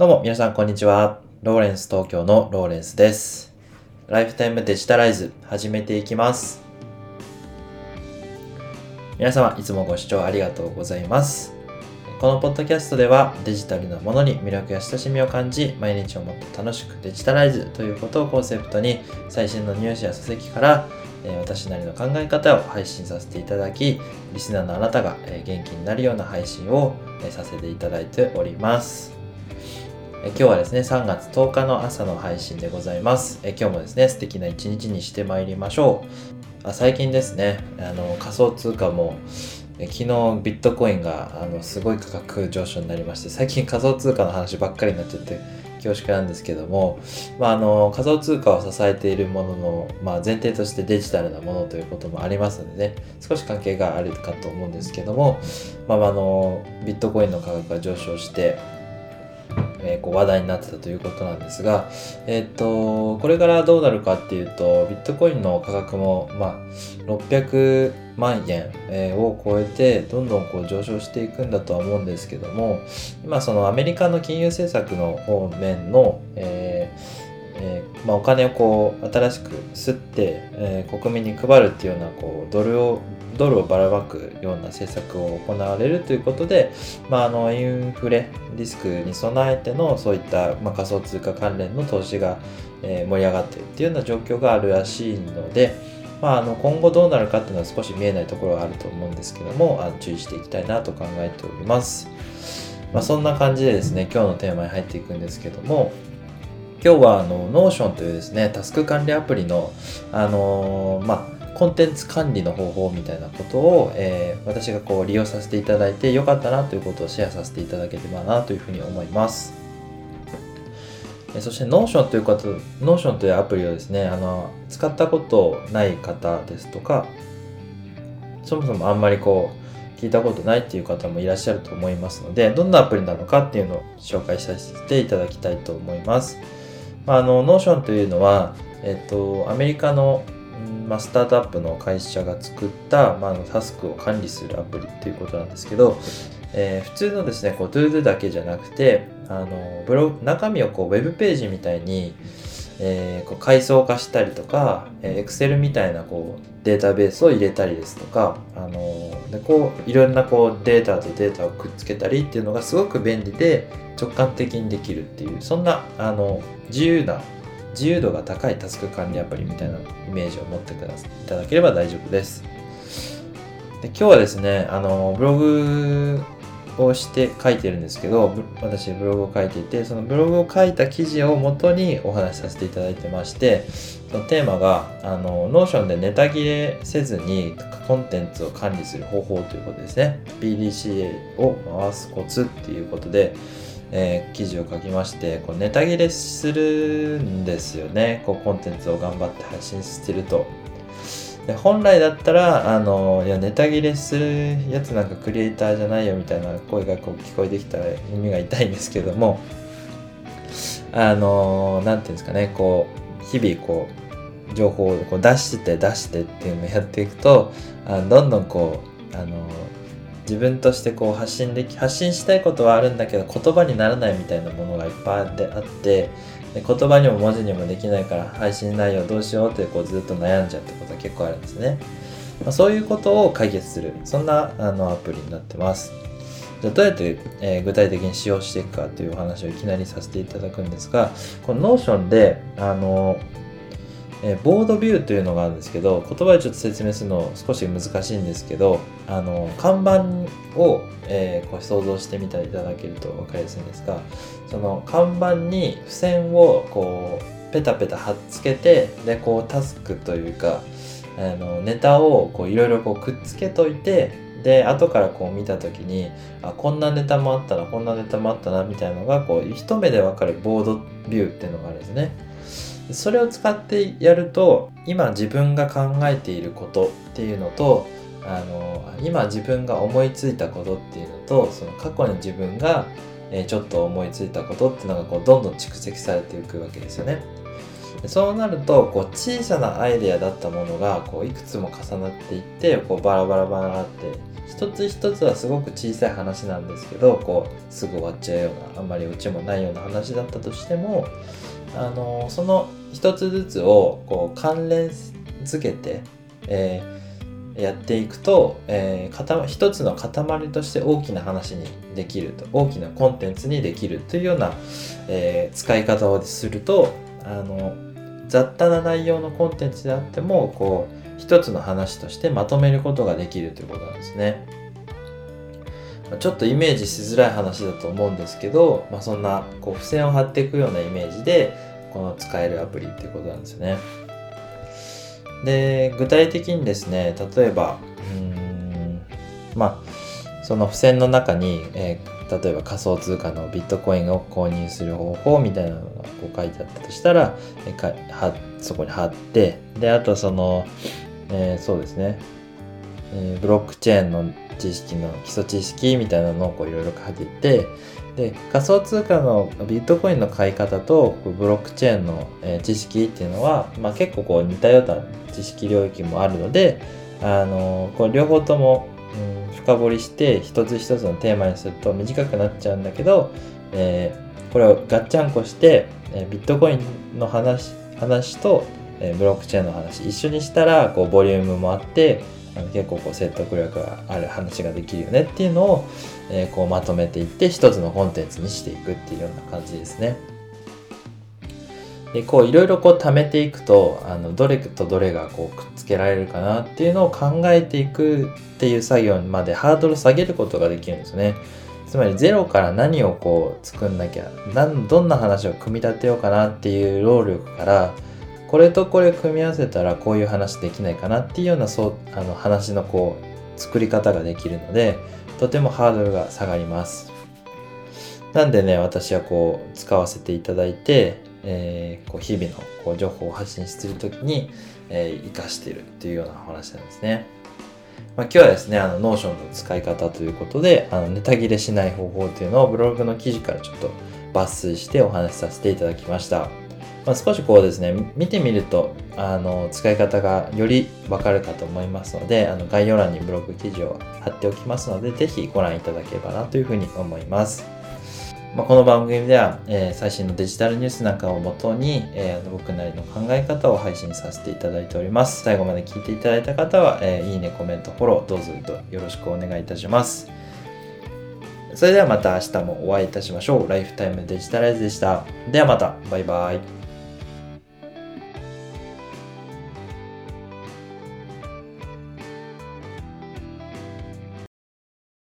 どうも皆さんこんにちは。ローレンス東京のローレンスです。ライフタイムデジタライズ始めていきます。皆様いつもご視聴ありがとうございます。このポッドキャストではデジタルなものに魅力や親しみを感じ毎日をもっと楽しくデジタライズということをコンセプトに最新のニュースや書籍から私なりの考え方を配信させていただきリスナーのあなたが元気になるような配信をさせていただいておりますえ今日はですね3月10日の朝の配信でございます。え今日もですね素敵な一日にしてまいりましょう。あ最近ですねあの仮想通貨も昨日ビットコインがあのすごい価格上昇になりまして最近仮想通貨の話ばっかりになっちゃって恐縮なんですけども、まあ、あの仮想通貨を支えているものの、まあ、前提としてデジタルなものということもありますのでね少し関係があるかと思うんですけども、まあ、あのビットコインの価格が上昇して、えーこう話題になってたということなんですが、えっとこれからどうなるかっていうとビットコインの価格も、まあ、600万円えーを超えてどんどんこう上昇していくんだとは思うんですけども今そのアメリカの金融政策の方面の、ええーまあ、お金をこう新しく吸って、えー国民に配るっていうようなこうドルをドルをばらまくような政策を行われるということで、まあ、あのインフレリスクに備えてのそういった、まあ、仮想通貨関連の投資が、えー盛り上がっているっていうような状況があるらしいので、まあ、あの今後どうなるかっていうのは少し見えないところがあると思うんですけどもあの注意していきたいなと考えております。まあ、そんな感じでですね今日のテーマに入っていくんですけども今日はあの Notion というですねタスク管理アプリの、あのーまあ、コンテンツ管理の方法みたいなことを、えー私がこう利用させていただいてよかったなということをシェアさせていただければなというふうに思います。そして Notion ということ Notion というアプリをですねあの使ったことない方ですとかそもそもあんまりこう聞いたことないっていう方もいらっしゃると思いますのでどんなアプリなのかっていうのを紹介させていただきたいと思います。あ、の Notion というのは、えっと、アメリカのまあ、スタートアップの会社が作った、まあ、タスクを管理するアプリっていうことなんですけど、えー普通のですねこう ToDo だけじゃなくてあのブログ中身をこうウェブページみたいに、えーこう階層化したりとか、えー Excel みたいなこうデータベースを入れたりですとか、あのでこういろんなこうデータとデータをくっつけたりっていうのがすごく便利で直感的にできるっていうそんなあの自由な自由度が高いタスク管理アプリみたいなイメージを持ってくださいただければ大丈夫です。で今日はですねあのブログをして書いてるんですけど私ブログを書いていてそのブログを書いた記事を元にお話しさせていただいてましてそのテーマがあの Notion でネタ切れせずにコンテンツを管理する方法ということですね PDCA を回すコツっていうことで、えー記事を書きましてこうネタ切れするんですよね。こうコンテンツを頑張って配信してると。で本来だったらあのいやネタ切れするやつなんかクリエイターじゃないよみたいな声がこう聞こえてきたら耳が痛いんですけどもあのなんていうんですかねこう日々こう情報をこう出して出してっていうのをやっていくとあどんどんこうあの自分としてこう発信でき発信したいことはあるんだけど言葉にならないみたいなものがいっぱいあってで言葉にも文字にもできないから配信内容どうしようってこうずっと悩んじゃうってことは結構あるんですね、まあ、そういうことを解決する。そんなあのアプリになってます。じゃあどうやって、えー具体的に使用していくかというお話をいきなりさせていただくんですがこの Notion であのえーボードビューというのがあるんですけど言葉でちょっと説明するの少し難しいんですけどあの看板を、えーこう想像してみていただけると分かりやすいんですがその看板に付箋をこうペタペタ貼っつけてでこうタスクというかあのネタをこういろいろこうくっつけといてで後からこう見た時にあこんなネタもあったなこんなネタもあったなみたいなのがこう一目で分かるボードビューっていうのがあるんですね。それを使ってやると今自分が考えていることっていうのとあの今自分が思いついたことっていうのとその過去に自分が、ちょっと思いついたことっていうのがこうどんどん蓄積されていくわけですよね。そうなるとこう小さなアイデアだったものがこういくつも重なっていってこうバラバラバラって一つ一つはすごく小さい話なんですけどこうすぐ終わっちゃうようなあんまりオチもないような話だったとしてもあのその一つずつをこう関連づけて、えー、やっていくと、えー、一つの塊として大きな話にできると大きなコンテンツにできるというような、えー、使い方をするとあの雑多な内容のコンテンツであってもこう一つの話としてまとめることができるということなんですね。ちょっとイメージしづらい話だと思うんですけど、まあ、そんなこう付箋を貼っていくようなイメージでこの使えるアプリっていうことなんですよね。で具体的にですね例えばうんまあその付箋の中に、えー、例えば仮想通貨のビットコインを購入する方法みたいなのがこう書いてあったとしたら、えー、はそこに貼ってであとその、えー、そうですね、えブロックチェーンの知識の基礎知識みたいなのをこういろいろ書いてで仮想通貨のビットコインの買い方とブロックチェーンの知識っていうのは、まあ、結構こう似たような知識領域もあるのであのこう両方とも、うん、深掘りして一つ一つのテーマにすると短くなっちゃうんだけど、えー、これをガッチャンコして、えビットコインの話話と、えブロックチェーンの話一緒にしたらこうボリュームもあってあの結構こう説得力がある話ができるよねっていうのを、えー、こうまとめていって一つのコンテンツにしていくっていうような感じですね。でこういろいろこう貯めていくとあのどれとどれがこうくっつけられるかなっていうのを考えていくっていう作業までハードル下げることができるんですね。つまりゼロから何をこう作んなきゃどんな話を組み立てようかなっていう労力からこれとこれ組み合わせたらこういう話できないかなっていうようなそうあの話のこう作り方ができるのでとてもハードルが下がりますなんでね私はこう使わせていただいて、えー、こう日々のこう情報を発信する時に、えー、活かしているっていうような話なんですねまあ、今日はですね、あの、 Notion の使い方ということで、あの、ネタ切れしない方法というのをブログの記事からちょっと抜粋してお話しさせていただきました。まあ、少しこうですね、見てみると、あの、使い方がよりわかるかと思いますので、あの、概要欄にブログ記事を貼っておきますので、ぜひご覧いただければなというふうに思います。まあ、この番組では、えー、最新のデジタルニュースなんかをもとに、えー、僕なりの考え方を配信させていただいております。最後まで聞いていただいた方は、えー、いいね、コメント、フォロー、どうぞよろしくお願いいたします。それではまた明日もお会いいたしましょう。ライフタイムデジタライズでした。ではまた。バイバイ。